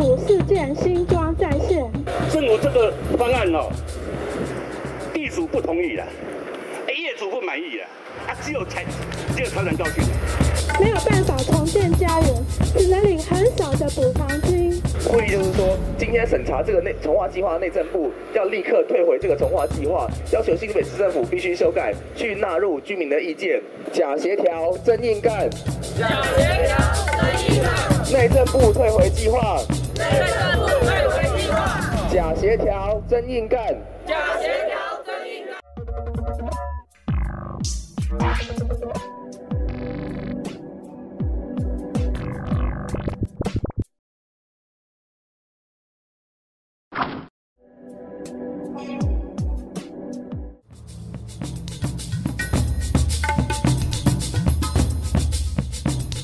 五四件新庄在线。政府这个方案哦，地主不同意了，业主不满意了，啊，只有才只有财产高兴，没有办法重建家园，只能领很少的补偿金。会议就是说，今天审查这个内重化计划，内政部要立刻退回这个重化计划，要求新北市政府必须修改，去纳入居民的意见。假协调真硬干，假协调真硬干。内政部退回计划，内政部退回计划。假协调真硬干，假协调 Thank you.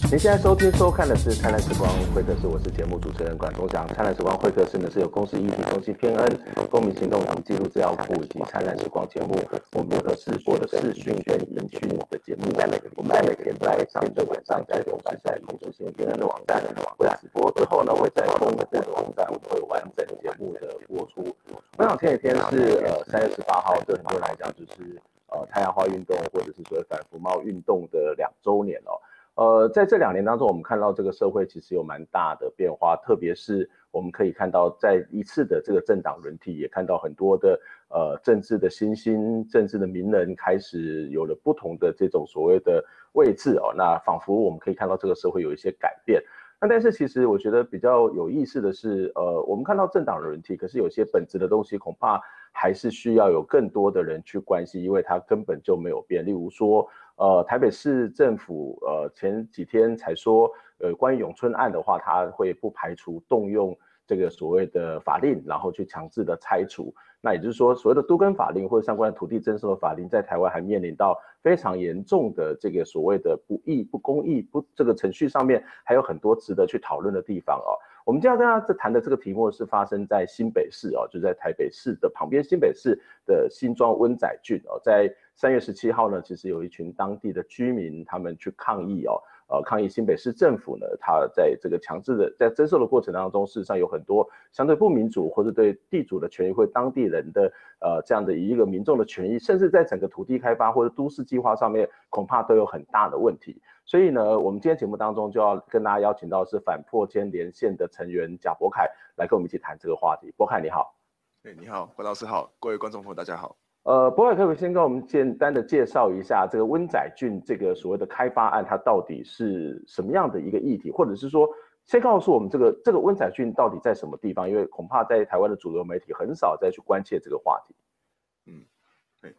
您现在收听、收看的是《灿烂时光会客室》，我是节目主持人管中祥。《灿烂时光会客室》呢是由公视议题中心偏恩、公民行动。党记录资料库以及《灿烂时光》节目我们合适播的视讯跟音讯的节目。在每个礼拜每天在上周晚上在六时在公视偏恩的网站会直播，之后呢会在公视的网站会完整节目的播出。我想前几天是呃三月十八号，对很多人来讲就是呃太阳花运动。或者是所谓反服贸运动。的两周年哦。呃，在这两年当中，我们看到这个社会其实有蛮大的变化，特别是我们可以看到，在一次的这个政党轮替，也看到很多的呃政治的新兴、政治的名人开始有了不同的这种所谓的位置哦。那仿佛我们可以看到这个社会有一些改变。那但是其实我觉得比较有意思的是，呃，我们看到政党轮替，可是有些本质的东西恐怕还是需要有更多的人去关心，因为它根本就没有变。例如说。呃，台北市政府呃前几天才说，呃，关于永春案的话，他会不排除动用这个所谓的法令，然后去强制的拆除。那也就是说，所谓的都更法令或者相关的土地征收的法令，在台湾还面临到非常严重的这个所谓的不义、不公义、不这个程序上面，还有很多值得去讨论的地方哦。我们今天要跟大家谈的这个题目是发生在新北市哦，就在台北市的旁边，新北市的新庄温仔郡哦，在。三月十七号呢，其实有一群当地的居民，他们去抗议哦，呃，抗议新北市政府呢，他在这个强制的在征收的过程当中，事实上有很多相对不民主或者对地主的权益或当地人的呃这样的一个民众的权益，甚至在整个土地开发或者都市计划上面，恐怕都有很大的问题。所以呢，我们今天节目当中就要跟大家邀请到是反破迁连线的成员贾博凯来跟我们一起谈这个话题。博凯你好，哎，你好，关老师好，各位观众朋友大家好。呃，博凯可不可以先跟我们简单的介绍一下这个温仔郡这个所谓的开发案，它到底是什么样的一个议题，或者是说，先告诉我们这个这个温仔郡到底在什么地方？因为恐怕在台湾的主流媒体很少再去关切这个话题。嗯，对，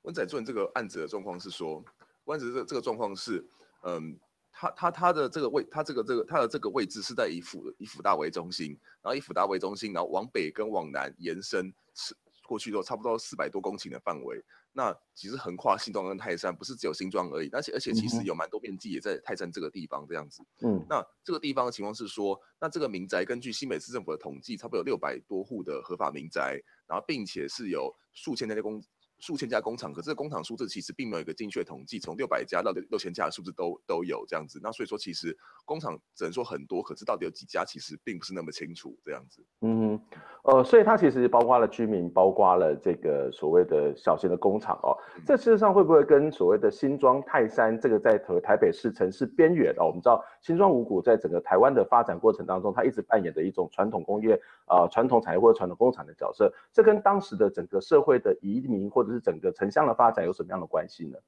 温仔郡这个案子的状况是说，温仔这这个状况是，嗯，它它它的这个位，它这个这个它的这个位置是在以辅以辅大为中心，然后以辅大为中心，然后往北跟往南延伸是。过去都差不多四百多公顷的范围，那其实横跨新庄跟泰山，不是只有新庄而已，而且而且其实有蛮多面积也在泰山这个地方这样子。嗯，那这个地方的情况是说，那这个民宅根据新北市政府的统计，差不多有六百多户的合法民宅，然后并且是有数千家工。数千家工厂，可是这个工厂数字其实并没有一个精确统计，从六百家到六六千家的数字都都有这样子。那所以说，其实工厂只能说很多，可是到底有几家，其实并不是那么清楚这样子。嗯，呃，所以它其实包括了居民，包括了这个所谓的小型的工厂哦。这事实上会不会跟所谓的新庄泰山这个在台台北市城市边缘哦？我们知道新庄五股在整个台湾的发展过程当中，它一直扮演的一种传统工业啊、呃、传统产业或者传统工厂的角色。这跟当时的整个社会的移民或者是整个城乡的发展有什么样的关系呢？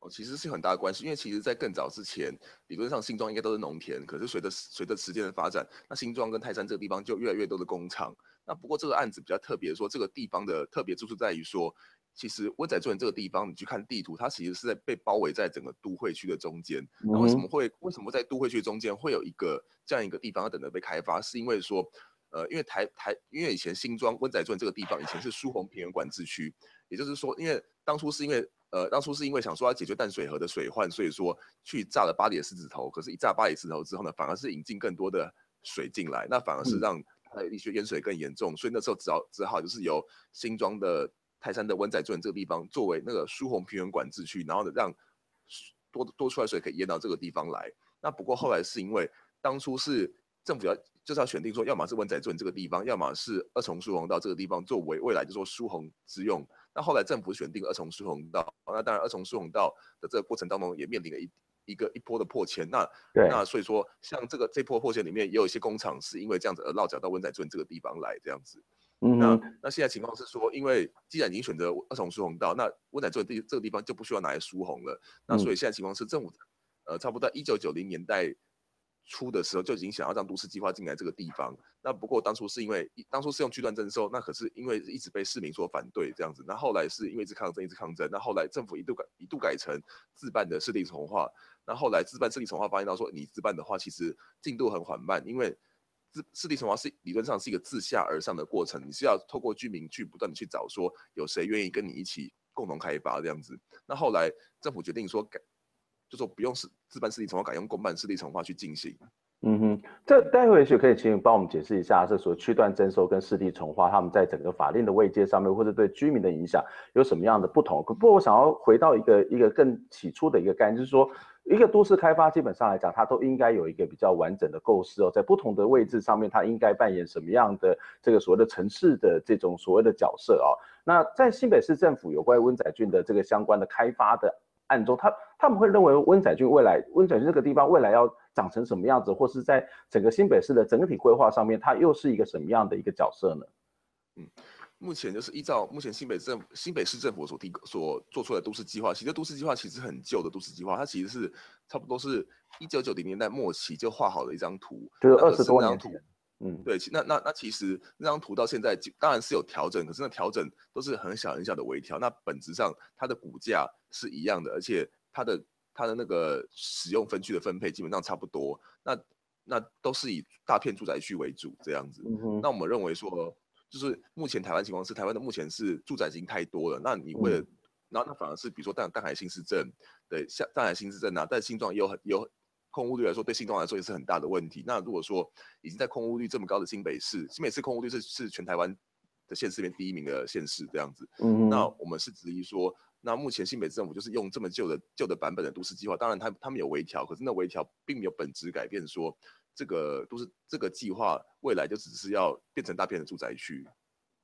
哦，其实是有很大的关系，因为其实，在更早之前，理论上新庄应该都是农田，可是随着随着时间的发展，那新庄跟泰山这个地方就越来越多的工厂。那不过这个案子比较特别，说这个地方的特别之处在于说，其实温仔郡这个地方，你去看地图，它其实是在被包围在整个都会区的中间。那为什么会为什么在都会区中间会有一个这样一个地方要等着被开发？是因为说，呃，因为台台因为以前新庄温仔镇这个地方以前是苏洪平原管制区。也就是说，因为当初是因为呃，当初是因为想说要解决淡水河的水患，所以说去炸了巴里的狮子头。可是，一炸巴里狮子头之后呢，反而是引进更多的水进来，那反而是让它的地区淹水更严重。所以那时候只好只好就是由新庄的泰山的温仔镇这个地方作为那个疏洪平原管制区，然后呢让多多出来水可以淹到这个地方来。那不过后来是因为当初是政府要就是要选定说，要么是温仔镇这个地方，要么是二重疏洪道这个地方作为未来就说疏洪之用。那后来政府选定二重疏洪道，那当然二重疏洪道的这个过程当中也面临了一一个一波的破迁。那那所以说，像这个这波破迁里面也有一些工厂是因为这样子而落脚到温仔圳这个地方来这样子。嗯，那那现在情况是说，因为既然已经选择二重疏洪道，那温仔圳地这个地方就不需要拿来疏洪了。那所以现在情况是政府呃差不多在一九九零年代。出的时候就已经想要让都市计划进来这个地方，那不过当初是因为当初是用区段征收，那可是因为一直被市民所反对这样子，那后来是因为一直抗争一直抗争，那后来政府一度改一度改成自办的市地重划，那后来自办市地重划发现到说你自办的话其实进度很缓慢，因为自市地重划是理论上是一个自下而上的过程，你是要透过居民去不断的去找说有谁愿意跟你一起共同开发这样子，那后来政府决定说改。就说不用是自办市地重划，改用公办市地重划去进行。嗯哼，这待会也许可以请你帮我们解释一下，这所谓区段征收跟市地重划，他们在整个法令的位阶上面，或者对居民的影响有什么样的不同？不过我想要回到一个一个更起初的一个概念，就是说，一个都市开发基本上来讲，它都应该有一个比较完整的构思哦，在不同的位置上面，它应该扮演什么样的这个所谓的城市的这种所谓的角色哦。那在新北市政府有关温仔圳的这个相关的开发的。案中，他他们会认为温仔俊未来温仔俊这个地方未来要长成什么样子，或是在整个新北市的整体规划上面，它又是一个什么样的一个角色呢？嗯，目前就是依照目前新北政新北市政府所提所做出来的都市计划，其实都市计划其实很旧的都市计划，它其实是差不多是一九九零年代末期就画好的一张图，就是二十多年前。嗯，对，那那那其实那张图到现在当然是有调整，可是那调整都是很小很小的微调。那本质上它的股价是一样的，而且它的它的那个使用分区的分配基本上差不多。那那都是以大片住宅区为主这样子。嗯、那我们认为说，就是目前台湾情况是台湾的目前是住宅已经太多了。那你为了，嗯、然后那反而是比如说淡淡海新市镇，对，像淡海新市镇啊，但新庄也有很有。空屋率来说，对新庄来说也是很大的问题。那如果说已经在空屋率这么高的新北市，新北市空屋率是是全台湾的县市里面第一名的县市这样子。嗯，那我们是质疑说，那目前新北市政府就是用这么旧的旧的版本的都市计划，当然他他们有微调，可是那微调并没有本质改变，说这个都市这个计划未来就只是要变成大片的住宅区。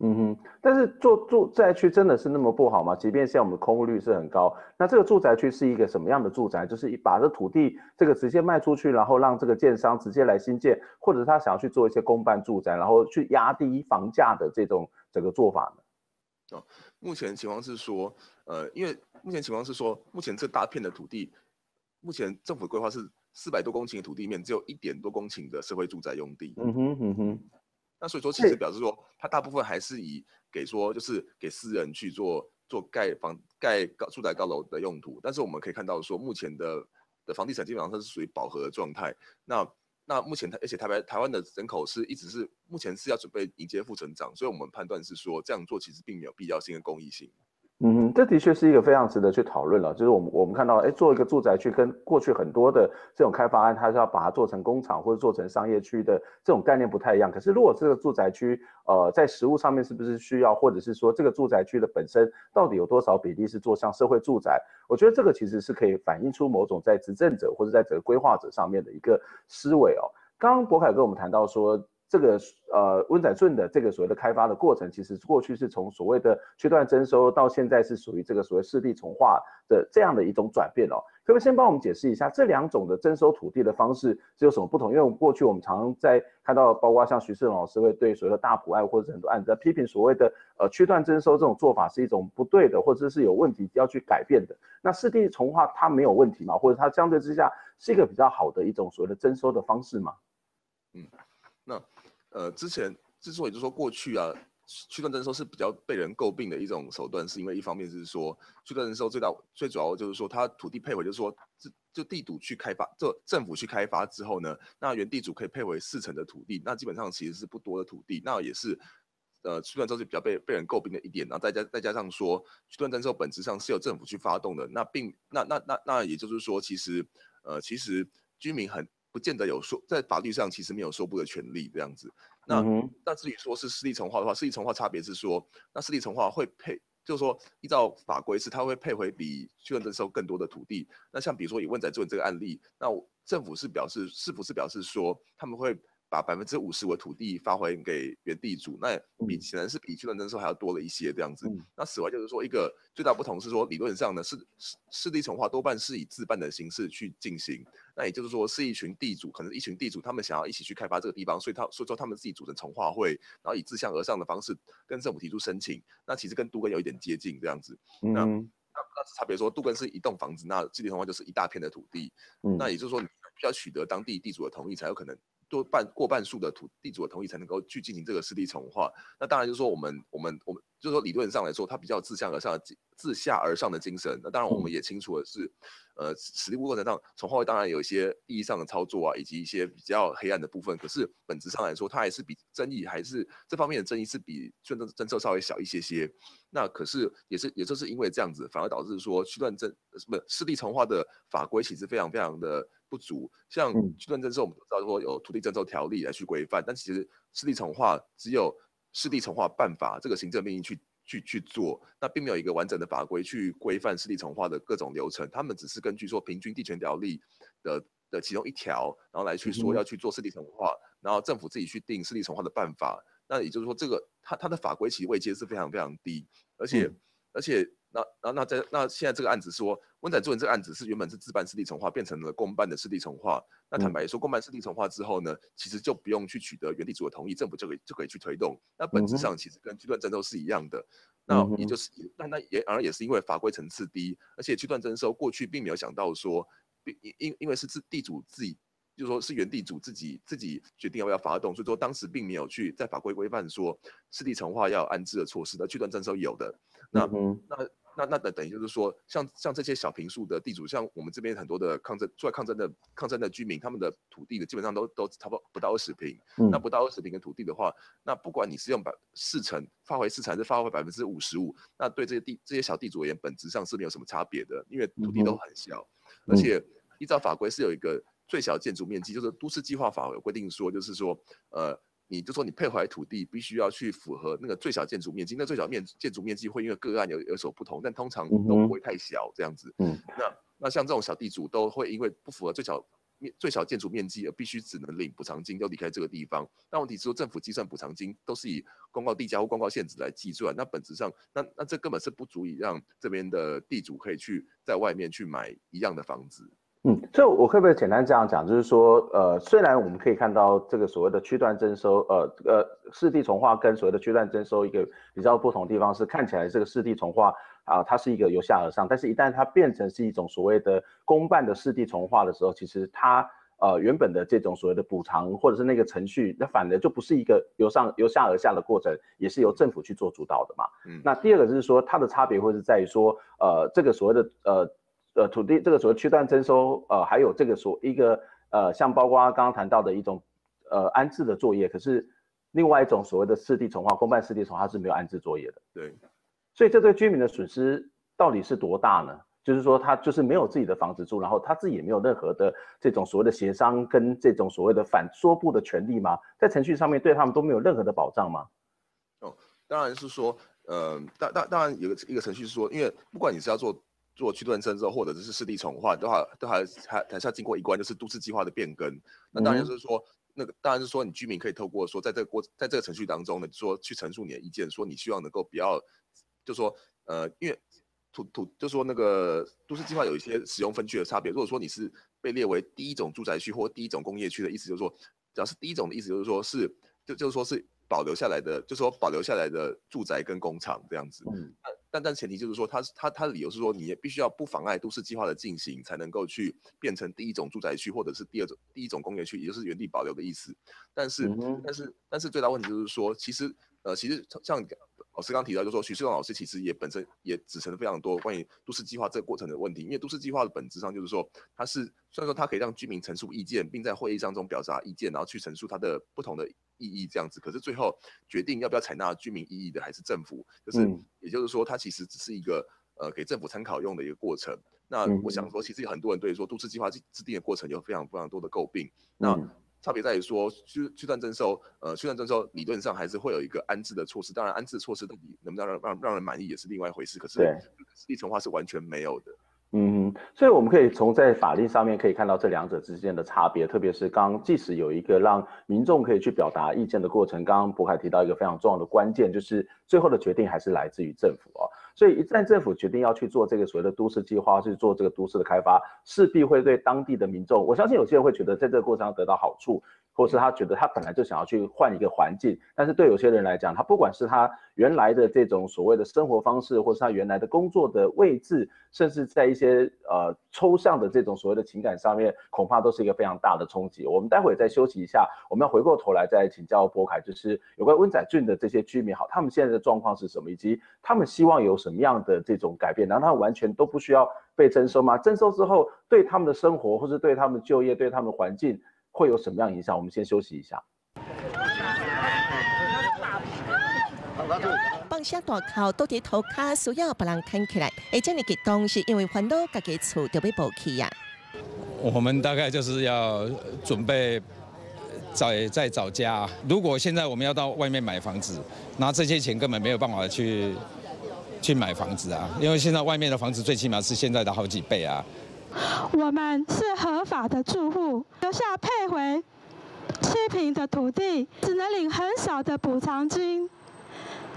嗯哼，但是做住宅区真的是那么不好吗？即便现在我们的空屋率是很高，那这个住宅区是一个什么样的住宅？就是把这土地这个直接卖出去，然后让这个建商直接来新建，或者他想要去做一些公办住宅，然后去压低房价的这种整个做法呢？哦，目前情况是说，呃，因为目前情况是说，目前这大片的土地，目前政府规划是四百多公顷的土地面，只有一点多公顷的社会住宅用地。嗯哼，嗯哼。那所以说，其实表示说，它大部分还是以给说，就是给私人去做做盖房、盖高住宅高楼的用途。但是我们可以看到说，目前的的房地产基本上它是属于饱和的状态。那那目前台，而且台湾台湾的人口是一直是目前是要准备迎接负成长，所以我们判断是说，这样做其实并没有必要性跟公益性。嗯，这的确是一个非常值得去讨论了。就是我们我们看到，哎，做一个住宅区跟过去很多的这种开发案，它是要把它做成工厂或者做成商业区的这种概念不太一样。可是如果这个住宅区，呃，在实物上面是不是需要，或者是说这个住宅区的本身到底有多少比例是做像社会住宅？我觉得这个其实是可以反映出某种在执政者或者在整个规划者上面的一个思维哦。刚刚博凯跟我们谈到说。这个呃温仔顺的这个所谓的开发的过程，其实过去是从所谓的区段征收到现在是属于这个所谓四地重化的这样的一种转变哦。可不可以先帮我们解释一下这两种的征收土地的方式是有什么不同？因为过去我们常常在看到，包括像徐世龙老师会对所谓的大埔案或者很多案子在批评所谓的呃区段征收这种做法是一种不对的，或者是有问题要去改变的。那四地重化它没有问题吗？或者它相对之下是一个比较好的一种所谓的征收的方式吗？嗯，那。呃，之前之所以就说过去啊，区段征收是比较被人诟病的一种手段，是因为一方面是说区段征收最大最主要就是说它土地配回，就是说就就地主去开发，就政府去开发之后呢，那原地主可以配回四成的土地，那基本上其实是不多的土地，那也是呃区段征收比较被被人诟病的一点，然后再加再加上说区段征收本质上是由政府去发动的，那并那那那那也就是说，其实呃其实居民很。不见得有说，在法律上其实没有说不的权利这样子。那那至于说是私立重划的话，私立重划差别是说，那私立重划会配，就是说依照法规是它会配回比去认征收更多的土地。那像比如说以问仔做这个案例，那政府是表示是不是表示说他们会把百分之五十五的土地发还给原地主，那比显然是比区段征收还要多了一些这样子。嗯、那此外就是说，一个最大不同是说，理论上呢是市市地重划多半是以自办的形式去进行。那也就是说，是一群地主，可能一群地主他们想要一起去开发这个地方，所以他所以说他们自己组成重划会，然后以自下而上的方式跟政府提出申请。那其实跟都更有一点接近这样子。嗯、那那那差别说，杜根是一栋房子，那市地重划就是一大片的土地。嗯、那也就是说，你需要取得当地地主的同意才有可能。多半过半数的土地主的同意才能够去进行这个市地重划。那当然就是说我们我们我们就是说理论上来说，它比较自下而上的自下而上的精神。那当然我们也清楚的是，呃，实际过程上重划会当然有一些意义上的操作啊，以及一些比较黑暗的部分。可是本质上来说，它还是比争议还是这方面的争议是比政政政策稍微小一些些。那可是也是也就是因为这样子，反而导致说区段政不是湿地重划的法规其实非常非常的。不足，像区段征收，我们都知道说有土地征收条例来去规范，但其实市地重划只有市地重划办法这个行政命令去去去做，那并没有一个完整的法规去规范市地重划的各种流程，他们只是根据说平均地权条例的的其中一条，然后来去说要去做市地重划，然后政府自己去定市地重划的办法，那也就是说这个它它的法规其实位阶是非常非常低，而且、嗯、而且。那那那在那现在这个案子说，温仔作人这个案子是原本是自办市地重划，变成了公办的市地重划。那坦白说，公办市地重划之后呢，其实就不用去取得原地主的同意，政府就可以就可以去推动。那本质上其实跟区段征收是一样的。那也就是，那那也当然也是因为法规层次低，而且区段征收过去并没有想到说，因因因为是自地主自己。就是说是原地主自己自己决定要不要发动，所以说当时并没有去在法规规范说市地重划要安置的措施，那区段征收有的。那、嗯、那那那等等于就是说，像像这些小平数的地主，像我们这边很多的抗争出来抗争的抗争的居民，他们的土地的基本上都都差不多不到二十坪。嗯、那不到二十平的土地的话，那不管你是用百四成发回四成，还是发回百分之五十五，那对这些地这些小地主而言，本质上是没有什么差别的，因为土地都很小，嗯、而且依照法规是有一个。最小建筑面积就是都市计划法有规定说，就是说，呃，你就说你配回来土地必须要去符合那个最小建筑面积，那最小面建筑面积会因为个案有有所不同，但通常都不会太小这样子。嗯，那那像这种小地主都会因为不符合最小面最小建筑面积而必须只能领补偿金，要离开这个地方。那问题是说政府计算补偿金都是以公告地价或公告限值来计算，那本质上那那这根本是不足以让这边的地主可以去在外面去买一样的房子。嗯，所以我可不可以简单这样讲，就是说，呃，虽然我们可以看到这个所谓的区段征收，呃呃，市地重化跟所谓的区段征收一个比较不同的地方是，看起来这个市地重化啊，它是一个由下而上，但是一旦它变成是一种所谓的公办的市地重化的时候，其实它呃原本的这种所谓的补偿或者是那个程序，那反而就不是一个由上由下而下的过程，也是由政府去做主导的嘛。嗯，那第二个就是说，它的差别会是在于说，呃，这个所谓的呃。呃，土地这个所谓区段征收，呃，还有这个所一个呃，像包括刚刚谈到的一种呃安置的作业，可是另外一种所谓的市地重划，公办市地重划，它是没有安置作业的。对，所以这对居民的损失到底是多大呢？就是说他就是没有自己的房子住，然后他自己也没有任何的这种所谓的协商跟这种所谓的反说不的权利吗？在程序上面对他们都没有任何的保障吗？哦，当然是说，呃，当当当然有个一个程序是说，因为不管你是要做。做区段征收或者是湿地重划，都还都还还还是要经过一关，就是都市计划的变更。那当然就是说，那个当然是说，你居民可以透过说，在这个过在这个程序当中呢，说去陈述你的意见，说你希望能够不要，就说呃，因为土土就说那个都市计划有一些使用分区的差别。如果说你是被列为第一种住宅区或第一种工业区的意思，就是说，只要是第一种的意思，就是说是就就是说是保留下来的，就是说保留下来的住宅跟工厂这样子。嗯。但但前提就是说，他他他的理由是说，你也必须要不妨碍都市计划的进行，才能够去变成第一种住宅区，或者是第二种第一种工业区，也就是原地保留的意思。但是、嗯、但是但是最大问题就是说，其实呃其实像老师刚刚提到，就是说许世光老师其实也本身也指成了非常多关于都市计划这个过程的问题，因为都市计划的本质上就是说，它是虽然说它可以让居民陈述意见，并在会议当中表达意见，然后去陈述它的不同的。意义这样子，可是最后决定要不要采纳居民异议的还是政府，就是也就是说，它其实只是一个呃给政府参考用的一个过程。那我想说，其实有很多人对说都市计划制制定的过程有非常非常多的诟病。那差别在于说区区段征收，呃区段征收理论上还是会有一个安置的措施，当然安置措施到底能不能让让让人满意也是另外一回事。可是市地重划是完全没有的。嗯，所以我们可以从在法令上面可以看到这两者之间的差别，特别是刚即使有一个让民众可以去表达意见的过程，刚刚渤海提到一个非常重要的关键，就是最后的决定还是来自于政府哦。所以一旦政府决定要去做这个所谓的都市计划，去做这个都市的开发，势必会对当地的民众，我相信有些人会觉得在这个过程中得到好处。或是他觉得他本来就想要去换一个环境，但是对有些人来讲，他不管是他原来的这种所谓的生活方式，或是他原来的工作的位置，甚至在一些呃抽象的这种所谓的情感上面，恐怕都是一个非常大的冲击。我们待会再休息一下，我们要回过头来再请教柏凯，就是有关温仔俊的这些居民，好，他们现在的状况是什么，以及他们希望有什么样的这种改变？难道他完全都不需要被征收吗？征收之后对他们的生活，或是对他们就业，对他们的环境？会有什么样影响？我们先休息一下。放下大口都在头卡，需要别人看起来。而，这么激动是因为烦恼家己厝就被抛弃呀？我们大概就是要准备再再找家。如果现在我们要到外面买房子，拿这些钱根本没有办法去去买房子啊，因为现在外面的房子最起码是现在的好几倍啊。我们是合法的住户，留下配回七平的土地，只能领很少的补偿金，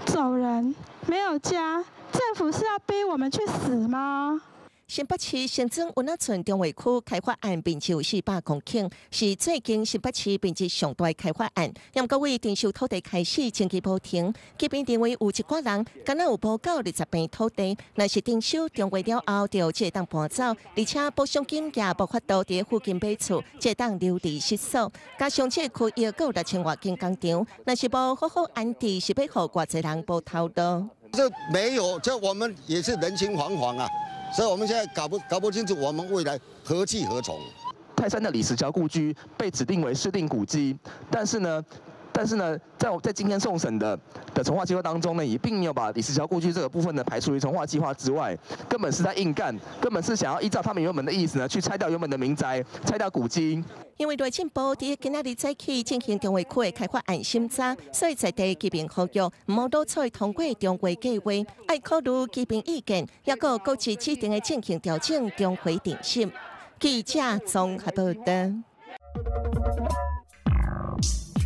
走人，没有家，政府是要逼我们去死吗？新北市新庄温仔圳中华区开发案面积有四百公顷，是最近新北市面积上大开发案。因各位征收土地开始前期无停，这边认为有一寡人敢若有报告二十坪土地，若是征收中过了后，就这当搬走，而且补偿金也无法度伫附近买厝，这当流离失所。加上这区也有六千外间工厂，若是无好好安置，是要互偌济人无头路。这没有，这我们也是人心惶惶啊。所以我们现在搞不搞不清楚，我们未来何去何从？泰山的李石桥故居被指定为市定古迹，但是呢，但是呢，在我在今天送审的的重化计划当中呢，也并没有把李石桥故居这个部分呢排除于重化计划之外，根本是在硬干，根本是想要依照他们原本的意思呢，去拆掉原本的民宅，拆掉古迹。因为内政部伫今仔日早起进行中华区的开发案审查，所以在地居民呼吁，唔好多采通过中华计划，爱考虑居民意见，也个各自指定的进行调整，中华定心。记者综合报道。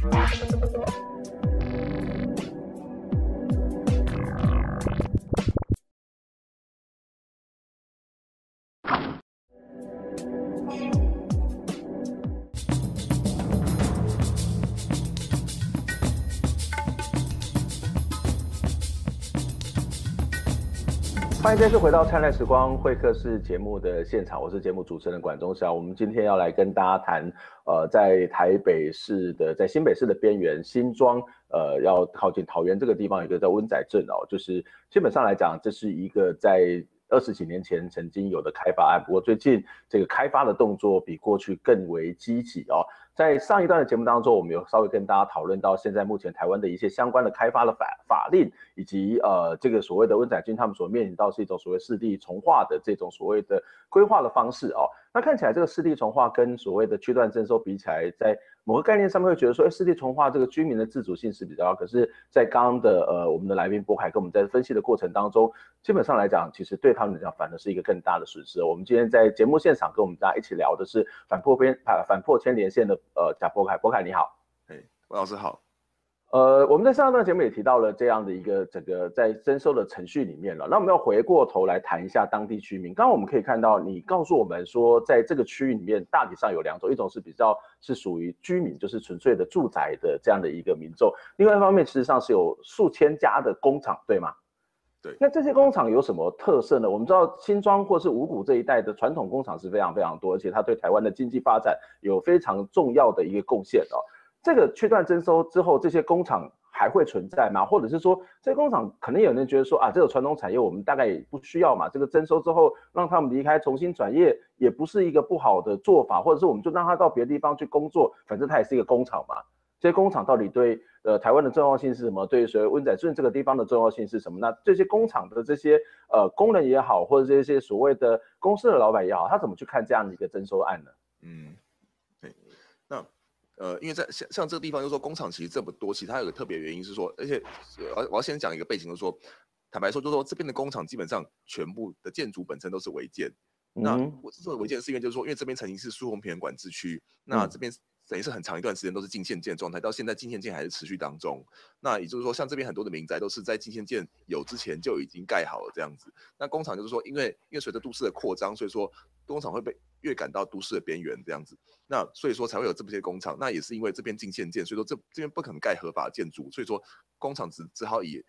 Thank you. 欢迎再次回到《灿烂时光会客室》节目的现场，我是节目主持人管中祥。我们今天要来跟大家谈，呃，在台北市的，在新北市的边缘新庄，呃，要靠近桃园这个地方，有一个叫温仔镇哦，就是基本上来讲，这是一个在二十几年前曾经有的开发案，不过最近这个开发的动作比过去更为积极哦。在上一段的节目当中，我们有稍微跟大家讨论到现在目前台湾的一些相关的开发的法法令，以及呃这个所谓的温仔圳他们所面临到是一种所谓四地重化的这种所谓的规划的方式哦。那看起来这个市地重划跟所谓的区段征收比起来，在某个概念上面会觉得说，哎，市地重划这个居民的自主性是比较高。可是，在刚刚的呃我们的来宾柏凯跟我们在分析的过程当中，基本上来讲，其实对他们来讲反而是一个更大的损失。我们今天在节目现场跟我们大家一起聊的是反破边啊反破千连线的呃贾柏凯，柏凯你好，哎，温老师好。呃，我们在上一段节目也提到了这样的一个整个在征收的程序里面了。那我们要回过头来谈一下当地居民。刚刚我们可以看到，你告诉我们说，在这个区域里面，大体上有两种，一种是比较是属于居民，就是纯粹的住宅的这样的一个民众；另外一方面，事实际上是有数千家的工厂，对吗？对。那这些工厂有什么特色呢？我们知道新庄或是五股这一带的传统工厂是非常非常多，而且它对台湾的经济发展有非常重要的一个贡献哦。这个区段征收之后，这些工厂还会存在吗？或者是说，这些工厂可能有人觉得说啊，这个传统产业我们大概也不需要嘛，这个征收之后让他们离开，重新转业也不是一个不好的做法，或者是我们就让他到别的地方去工作，反正他也是一个工厂嘛。这些工厂到底对呃台湾的重要性是什么？对于所谓温仔圳这个地方的重要性是什么？那这些工厂的这些呃工人也好，或者这些所谓的公司的老板也好，他怎么去看这样的一个征收案呢？嗯。对，那呃，因为在像像这个地方，就是说工厂其实这么多，其实它有个特别原因是说，而且我我要先讲一个背景，就是说，坦白说，就是说这边的工厂基本上全部的建筑本身都是违建，那我之所以违建，是因为就是说，因为这边曾经是苏红平管制区，那这边。等于是很长一段时间都是禁限建状态，到现在禁限建还是持续当中。那也就是说，像这边很多的民宅都是在禁限建有之前就已经盖好了这样子。那工厂就是说，因为因为随着都市的扩张，所以说工厂会被越赶到都市的边缘这样子。那所以说才会有这么些工厂。那也是因为这边禁限建，所以说这这边不可能盖合法建筑，所以说工厂只只好以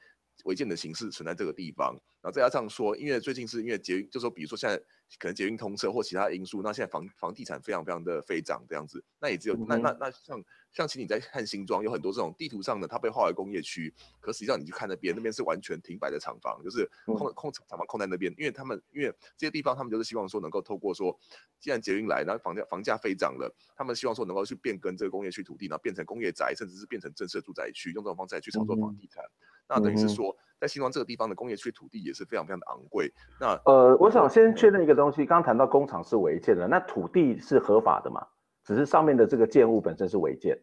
违建的形式存在这个地方。然后再加上说，因为最近是因为捷运，就说比如说现在。可能捷运通车或其他因素，那现在房房地产非常非常的飞涨这样子，那也只有、嗯、那那那像像其实你在看新庄有很多这种地图上的，它被划为工业区，可实际上你去看那边，那边是完全停摆的厂房，就是空、嗯、空厂房空在那边，因为他们因为这些地方他们就是希望说能够透过说，既然捷运来，然后房价房价飞涨了，他们希望说能够去变更这个工业区土地，然后变成工业宅，甚至是变成正式住宅区，用这种方式来去炒作房地产，嗯、那等于是说。嗯在新庄这个地方的工业区土地也是非常非常的昂贵。那呃，我想先确认一个东西，刚刚谈到工厂是违建的，那土地是合法的嘛？只是上面的这个建物本身是违建。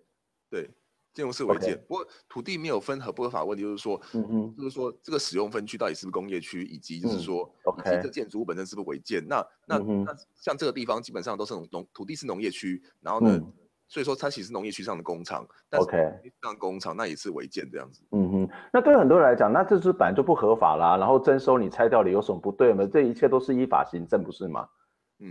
对，建物是违建，Okay. 不过土地没有分合不合法问题，就是说，嗯嗯，就是说这个使用分区到底是不是工业区，以及就是说，嗯、OK，这建筑物本身是不是违建？那那、嗯、那像这个地方基本上都是农农土地是农业区，然后呢？嗯所以说，它其实是农业区上的工厂，，OK，上工厂那也是违建这样子。嗯哼，那对很多人来讲，那这是本来就不合法啦，然后征收你拆掉了有什么不对吗？这一切都是依法行政，不是吗？嗯，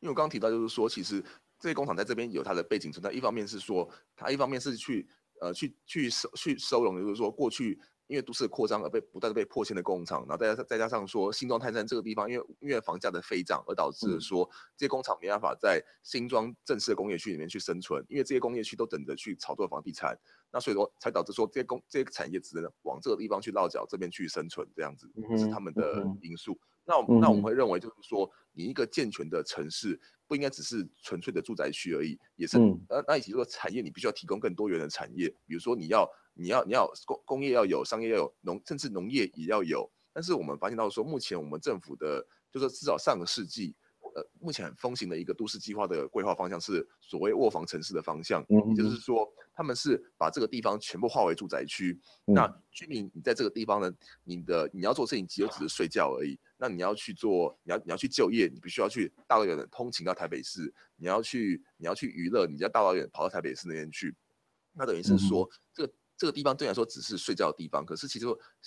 因为我刚刚提到就是说，其实这些工厂在这边有它的背景存在，一方面是说，它一方面是去呃去去收去收容，就是说过去。因为都市的扩张而被不断的被破迁的工厂，然后再加上再加上说新庄泰山这个地方，因为因为房价的飞涨而导致说这些工厂没办法在新庄正式的工业区里面去生存，因为这些工业区都等着去炒作房地产，那所以说才导致说这些工这些产业只能往这个地方去落脚，这边去生存这样子，是他们的因素。那那我们会认为就是说，你一个健全的城市不应该只是纯粹的住宅区而已，也是呃那以及说产业你必须要提供更多元的产业，比如说你要。你要你要工工业要有，商业要有，农甚至农业也要有。但是我们发现到说，目前我们政府的，就是至少上个世纪，呃，目前很风行的一个都市计划的规划方向是所谓卧房城市的方向，嗯，也就是说，他们是把这个地方全部划为住宅区。嗯、那居民你在这个地方呢，你的你要做事情只有只是睡觉而已。那你要去做，你要你要去就业，你必须要去大老远的通勤到台北市。你要去你要去娱乐，你要大老远跑到台北市那边去。那等于是说、嗯、这个。这个地方对你来说只是睡觉的地方，可是其实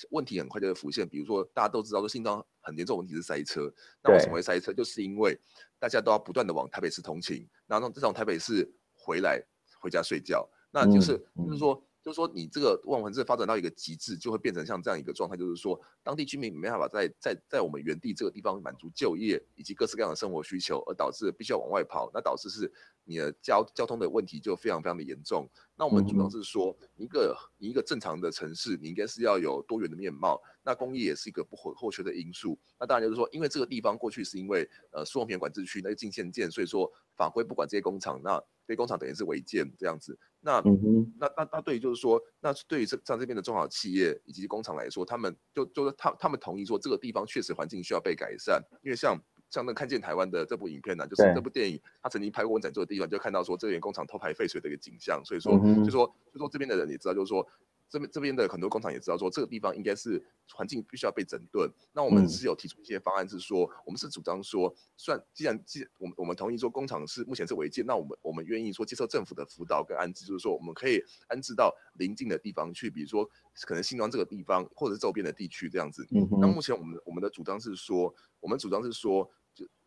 问题很快就会浮现。比如说，大家都知道说，新庄很严重的问题是塞车。那为什么会塞车？就是因为大家都要不断的往台北市通勤，然后这种台北市回来回家睡觉，那就是就是说。就是说，你这个万文字发展到一个极致，就会变成像这样一个状态，就是说，当地居民没办法在在在我们原地这个地方满足就业以及各式各样的生活需求，而导致必须要往外跑，那导致是你的交交通的问题就非常非常的严重。那我们主要是说，一个一个正常的城市，你应该是要有多元的面貌，那工业也是一个不可或缺的因素。那当然就是说，因为这个地方过去是因为呃苏洪平管制区那个禁限建，所以说法规不管这些工厂，那这些工厂等于是违建这样子。那、嗯、那那那对于就是说，那对于这像这边的中小企业以及工厂来说，他们就就是他他们同意说，这个地方确实环境需要被改善，因为像像那看见台湾的这部影片呢、啊，就是这部电影，他曾经拍过文展座的地方，就看到说这边工厂偷排废水的一个景象，所以说、嗯、就说就说这边的人也知道，就是说。这边这边的很多工厂也知道说，这个地方应该是环境必须要被整顿。那我们是有提出一些方案，是说我们是主张说，算既然既我们我们同意说工厂是目前是违建，那我们我们愿意说接受政府的辅导跟安置，就是说我们可以安置到邻近的地方去，比如说可能新庄这个地方或者是周边的地区这样子。那目前我们我们的主张是说，我们主张是说。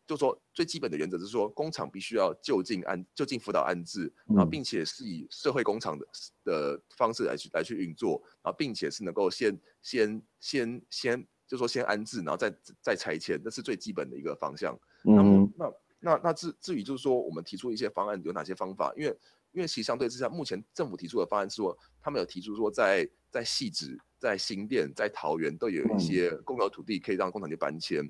就说最基本的原则是说，工厂必须要就近安就近辅导安置，然后并且是以社会工厂的的方式来去来去运作，然后并且是能够先先先先就说先安置，然后再再拆迁，这是最基本的一个方向。那么那那那至至于就是说我们提出一些方案有哪些方法？因为因为其实相对之下，目前政府提出的方案是说，他们有提出说在在汐止、在新店、在桃园都有一些公有土地可以让工厂去搬迁。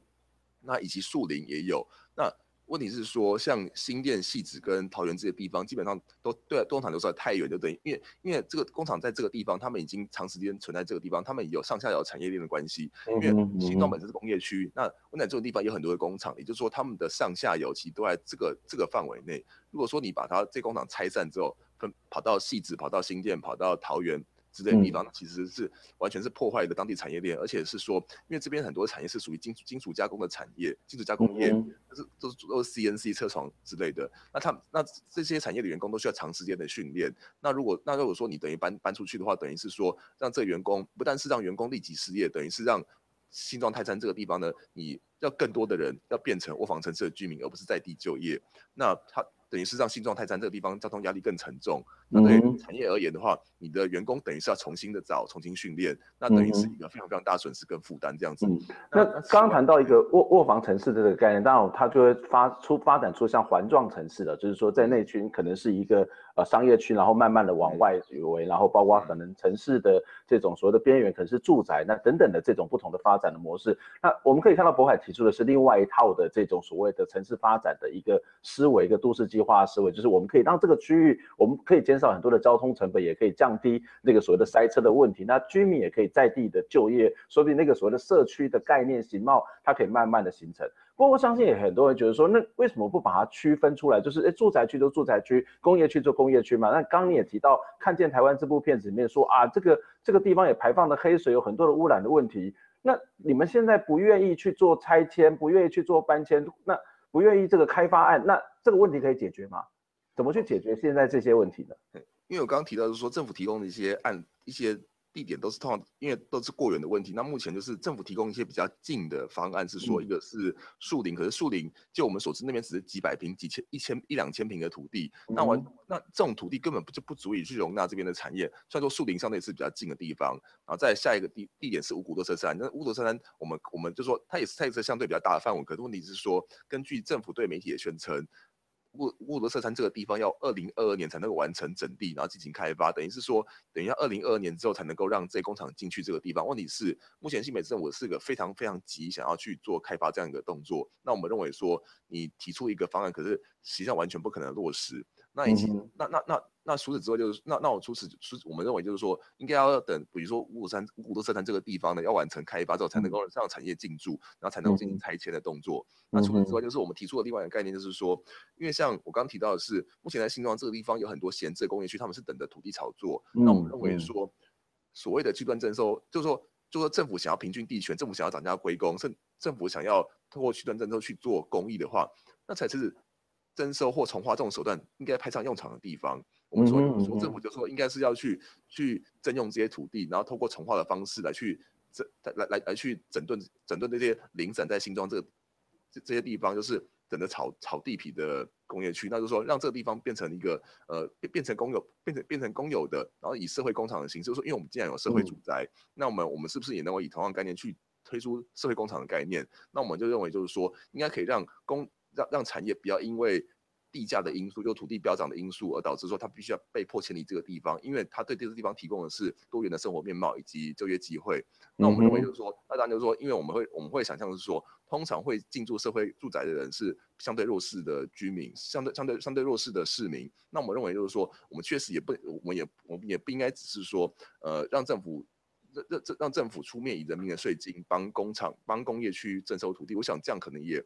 那以及树林也有，那问题是说，像新店、汐止跟桃园这些地方，基本上都对工厂留在太远，就等于因为因为这个工厂在这个地方，他们已经长时间存在这个地方，他们有上下游产业链的关系。因为新庄本身是工业区，那温暖这个地方有很多的工厂，也就是说，他们的上下游其实都在这个这个范围内。如果说你把它这工厂拆散之后，分跑到汐止、跑到新店、跑到桃园。之类的地方，嗯、其实是完全是破坏的当地产业链，而且是说，因为这边很多产业是属于金金属加工的产业，金属加工业，是都是都是 CNC 车床之类的。那他那这些产业的员工都需要长时间的训练。那如果那如果说你等于搬搬出去的话，等于是说让这个员工不但是让员工立即失业，等于是让新庄泰山这个地方呢，你要更多的人要变成卧房城市的居民，而不是在地就业。那他。等于是让新庄泰山这个地方交通压力更沉重。那对于产业而言的话，你的员工等于是要重新的找、重新训练，那等于是一个非常非常大损失跟负担这样子。嗯、那刚刚谈到一个卧卧房城市的这个概念，当然它就会发出发展出像环状城市的，就是说在内区可能是一个呃商业区，然后慢慢的往外围，然后包括可能城市的这种所谓的边缘可能是住宅，那等等的这种不同的发展的模式。那我们可以看到渤海提出的是另外一套的这种所谓的城市发展的一个思维，一个都市计划思维，就是我们可以让这个区域，我们可以减少很多的交通成本，也可以降低那个所谓的塞车的问题。那居民也可以在地的就业，说不定那个所谓的社区的概念形貌，它可以慢慢的形成。不过我相信也很多人觉得说，那为什么不把它区分出来？就是诶，住宅区就住宅区，工业区就工业区嘛。那刚你也提到，看见台湾这部片子里面说啊，这个这个地方也排放的黑水，有很多的污染的问题。那你们现在不愿意去做拆迁，不愿意去做搬迁，那不愿意这个开发案，那这个问题可以解决吗？怎么去解决现在这些问题呢？因为我刚刚提到，就是说政府提供的一些案、一些地点都是通常，因为都是过远的问题。那目前就是政府提供一些比较近的方案，是说一个是树林，可是树林就我们所知那边只是几百平、几千、一千、一两千平的土地。那完，那这种土地根本不就不足以去容纳这边的产业。虽然说树林相对是比较近的地方，然后再下一个地地点是五股多车山。那五股多车山，我们我们就说它也是它也是相对比较大的范围，可是问题是说，根据政府对媒体的宣称。乌乌德色山这个地方要二零二二年才能够完成整地，然后进行开发，等于是说，等于要二零二二年之后才能够让这工厂进去这个地方。问题是，目前新北政府是个非常非常急想要去做开发这样一个动作。那我们认为说，你提出一个方案，可是实际上完全不可能落实。那以及那那那那除此之外，就是那那我除此除我们认为就是说，应该要等，比如说五股山五股多色山这个地方呢，要完成开发之后，才能够让产业进驻，然后才能够进行拆迁的动作。那除此之外，就是我们提出的另外一个概念，就是说，因为像我刚刚提到的是，目前在新庄这个地方有很多闲置工业区，他们是等着土地炒作。那我们认为说，所谓的区段征收，就是说，就是说政府想要平均地权，政府想要涨价归公，政政府想要通过区段征收去做公益的话，那才是。征收或重划这种手段应该派上用场的地方，我们说说政府就说应该是要去去征用这些土地，然后透过重划的方式来去整来来来去整顿整顿这些零散在新庄这个这这些地方，就是整个草草地皮的工业区，那就是说让这个地方变成一个呃变变成公有变成变成公有的，然后以社会工厂的形式，就是说因为我们既然有社会住宅，嗯、那我们我们是不是也能够以同样概念去推出社会工厂的概念？那我们就认为就是说应该可以让公让让产业不要因为地价的因素，就土地飙涨的因素，而导致说他必须要被迫迁离这个地方，因为他对这个地方提供的是多元的生活面貌以及就业机会。那我们认为就是说，那当然就是说，因为我们会我们会想象是说，通常会进驻社会住宅的人是相对弱势的居民，相对相对相对弱势的市民。那我们认为就是说，我们确实也不，我们也我们也不应该只是说，呃，让政府让让让政府出面以人民的税金帮工厂帮工业区征收土地，我想这样可能也。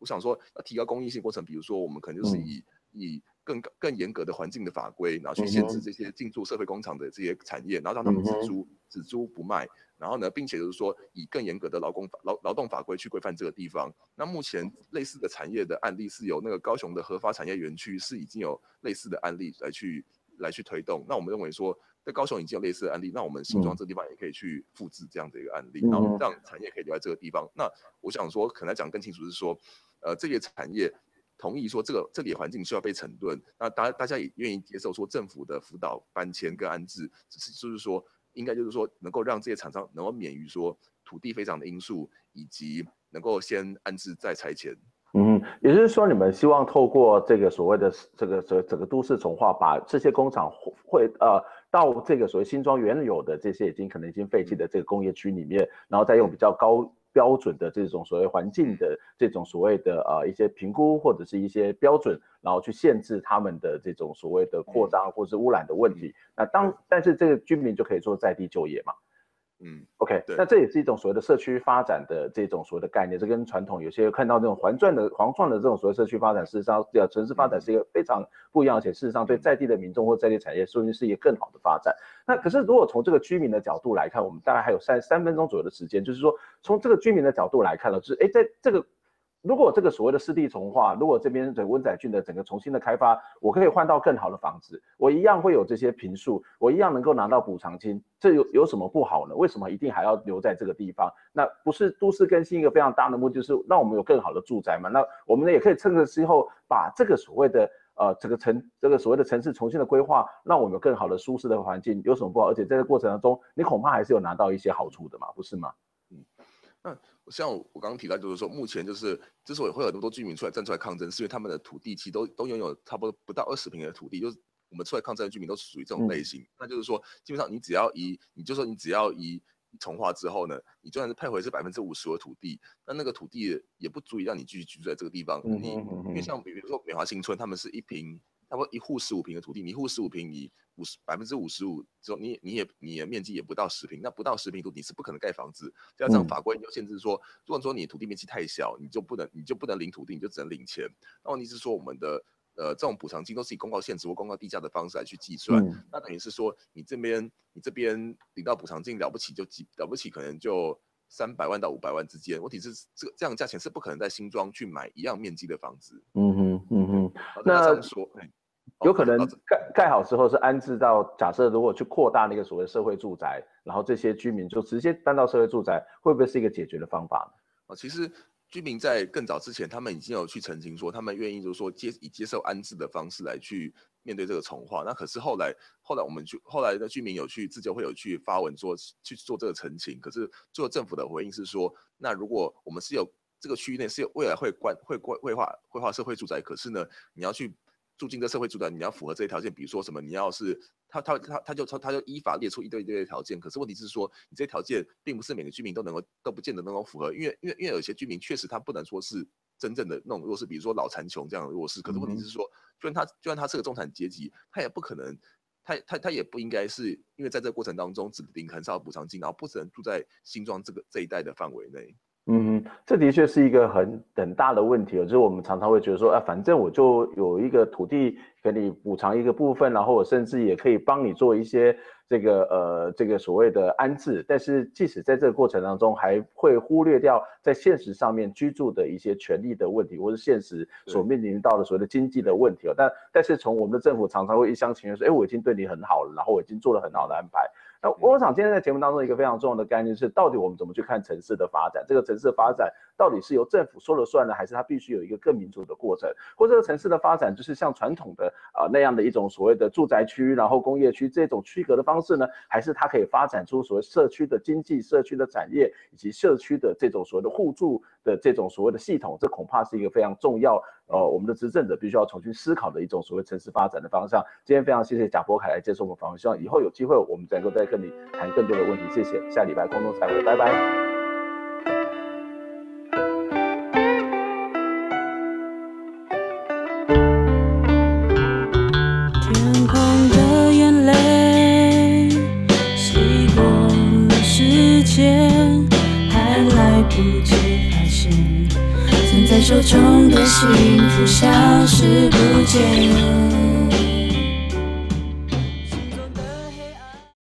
我想说，要提高公益性过程，比如说，我们可能就是以、嗯、以更更严格的环境的法规，然后去限制这些进驻社会工厂的这些产业，然后让他们只租只租不卖，然后呢，并且就是说，以更严格的劳工法劳劳动法规去规范这个地方。那目前类似的产业的案例是由那个高雄的合法产业园区是已经有类似的案例来去来去推动。那我们认为说，在高雄已经有类似的案例，那我们新庄这个地方也可以去复制这样的一个案例，然后让产业可以留在这个地方。那我想说，可能来讲更清楚是说。呃，这些产业同意说，这个这里环境需要被整顿，那大大家也愿意接受说政府的辅导搬迁跟安置，只是就是说，应该就是说能够让这些厂商能够免于说土地非常的因素，以及能够先安置再拆迁。嗯，也就是说，你们希望透过这个所谓的这个整整个都市重划，把这些工厂会呃到这个所谓新庄原有的这些已经可能已经废弃的这个工业区里面，然后再用比较高。标准的这种所谓环境的这种所谓的呃一些评估或者是一些标准，然后去限制他们的这种所谓的扩张或是污染的问题。那当但是这个居民就可以做在地就业嘛？嗯，OK，那这也是一种所谓的社区发展的这种所谓的概念，这跟传统有些看到这种环转的环状的这种所谓社区发展，事实上，呃，城市发展是一个非常不一样，而且事实上对在地的民众或在地产业，说不定是一个更好的发展。那可是如果从这个居民的角度来看，我们大概还有三三分钟左右的时间，就是说从这个居民的角度来看呢，就是哎，在这个。如果这个所谓的湿地重化，如果这边的温仔郡的整个重新的开发，我可以换到更好的房子，我一样会有这些平数，我一样能够拿到补偿金，这有有什么不好呢？为什么一定还要留在这个地方？那不是都市更新一个非常大的目的，是让我们有更好的住宅嘛？那我们呢也可以趁这个时候把这个所谓的呃这个城这个所谓的城市重新的规划，让我们有更好的舒适的环境，有什么不好？而且在这个过程当中，你恐怕还是有拿到一些好处的嘛，不是吗？嗯，那。像我刚刚提到，就是说，目前就是之所以会有那么多居民出来站出来抗争，是因为他们的土地其实都都拥有差不多不到二十平的土地，就是我们出来抗争的居民都是属于这种类型。嗯、那就是说，基本上你只要一，你就说你只要一重化之后呢，你就算是配回是百分之五十的土地，那那个土地也不足以让你继续居住在这个地方。嗯、你因为像比如说美华新村，他们是一坪。差不多一户十五平的土地，你一户十五平，你五十百分之五十五之后，你你也你的面积也不到十平，那不到十平土地是不可能盖房子。加上法规又限制说，如果说你土地面积太小，你就不能你就不能领土地，你就只能领钱。那问题是说，我们的呃这种补偿金都是以公告限值或公告地价的方式来去计算，嗯、那等于是说你这边你这边领到补偿金了不起就几了不起可能就三百万到五百万之间。问题是这个这样的价钱是不可能在新庄去买一样面积的房子。嗯哼嗯哼，那这样说。有可能盖盖好之后是安置到，假设如果去扩大那个所谓社会住宅，然后这些居民就直接搬到社会住宅，会不会是一个解决的方法呢？啊，其实居民在更早之前，他们已经有去澄清说，他们愿意就是说接以接受安置的方式来去面对这个重化。那可是后来后来我们去后来的居民有去自救会有去发文说去做这个澄清，可是最后政府的回应是说，那如果我们是有这个区域内是有未来会关会规规划规划社会住宅，可是呢你要去。住进这社会住宅，你要符合这些条件，比如说什么，你要是他他他他就他他就依法列出一堆一堆的条件，可是问题是说，你这些条件并不是每个居民都能够都不见得能够符合，因为因为因为有些居民确实他不能说是真正的那种弱势，比如说老残穷这样的弱势，可是问题是说，就算他就算他是个中产阶级，他也不可能，他他他也不应该是因为在这个过程当中只领很少补偿金，然后不只能住在新庄这个这一带的范围内。嗯，这的确是一个很很大的问题哦，就是我们常常会觉得说，啊，反正我就有一个土地给你补偿一个部分，然后我甚至也可以帮你做一些这个呃这个所谓的安置，但是即使在这个过程当中，还会忽略掉在现实上面居住的一些权利的问题，或是现实所面临到的所谓的经济的问题哦。但但是从我们的政府常常会一厢情愿说，哎，我已经对你很好了，然后我已经做了很好的安排。那我想今天在节目当中一个非常重要的概念是，到底我们怎么去看城市的发展？这个城市的发展到底是由政府说了算呢，还是它必须有一个更民主的过程？或者这个城市的发展就是像传统的啊、呃、那样的一种所谓的住宅区，然后工业区这种区隔的方式呢？还是它可以发展出所谓社区的经济、社区的产业以及社区的这种所谓的互助的这种所谓的系统？这恐怕是一个非常重要，呃，我们的执政者必须要重新思考的一种所谓城市发展的方向。今天非常谢谢贾博凯来接受我们访问，希望以后有机会我们能够再跟你谈更多的问题。谢谢，下礼拜空中再会，拜拜。手中的幸福消失不见。